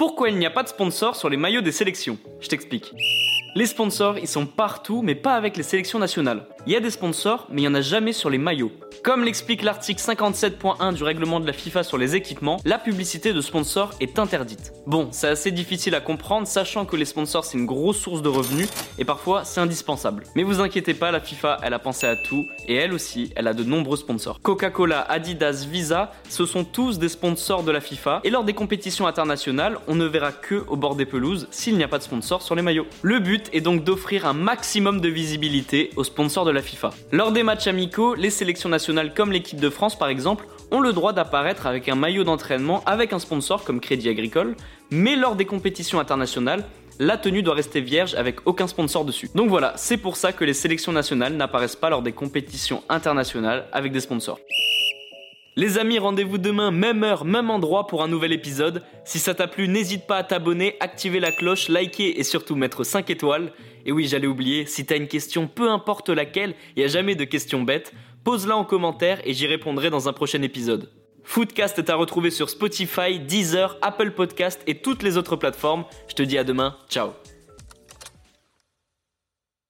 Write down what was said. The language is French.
Pourquoi il n'y a pas de sponsor sur les maillots des sélections Je t'explique. Les sponsors, ils sont partout, mais pas avec les sélections nationales. Il y a des sponsors, mais il n'y en a jamais sur les maillots. Comme l'explique l'article 57.1 du règlement de la FIFA sur les équipements, la publicité de sponsors est interdite. Bon, c'est assez difficile à comprendre, sachant que les sponsors c'est une grosse source de revenus et parfois c'est indispensable. Mais vous inquiétez pas, la FIFA elle a pensé à tout et elle aussi, elle a de nombreux sponsors. Coca-Cola, Adidas, Visa, ce sont tous des sponsors de la FIFA et lors des compétitions internationales, on ne verra que au bord des pelouses s'il n'y a pas de sponsor sur les maillots. Le but est donc d'offrir un maximum de visibilité aux sponsors de la FIFA. Lors des matchs amicaux, les sélections comme l'équipe de France par exemple ont le droit d'apparaître avec un maillot d'entraînement avec un sponsor comme Crédit Agricole, mais lors des compétitions internationales, la tenue doit rester vierge avec aucun sponsor dessus. Donc voilà, c'est pour ça que les sélections nationales n'apparaissent pas lors des compétitions internationales avec des sponsors. Les amis, rendez-vous demain, même heure, même endroit pour un nouvel épisode. Si ça t'a plu, n'hésite pas à t'abonner, activer la cloche, liker et surtout mettre 5 étoiles. Et oui, j'allais oublier, si t'as une question, peu importe laquelle, il n'y a jamais de questions bêtes, pose-la en commentaire et j'y répondrai dans un prochain épisode. Foodcast est à retrouver sur Spotify, Deezer, Apple Podcast et toutes les autres plateformes. Je te dis à demain, ciao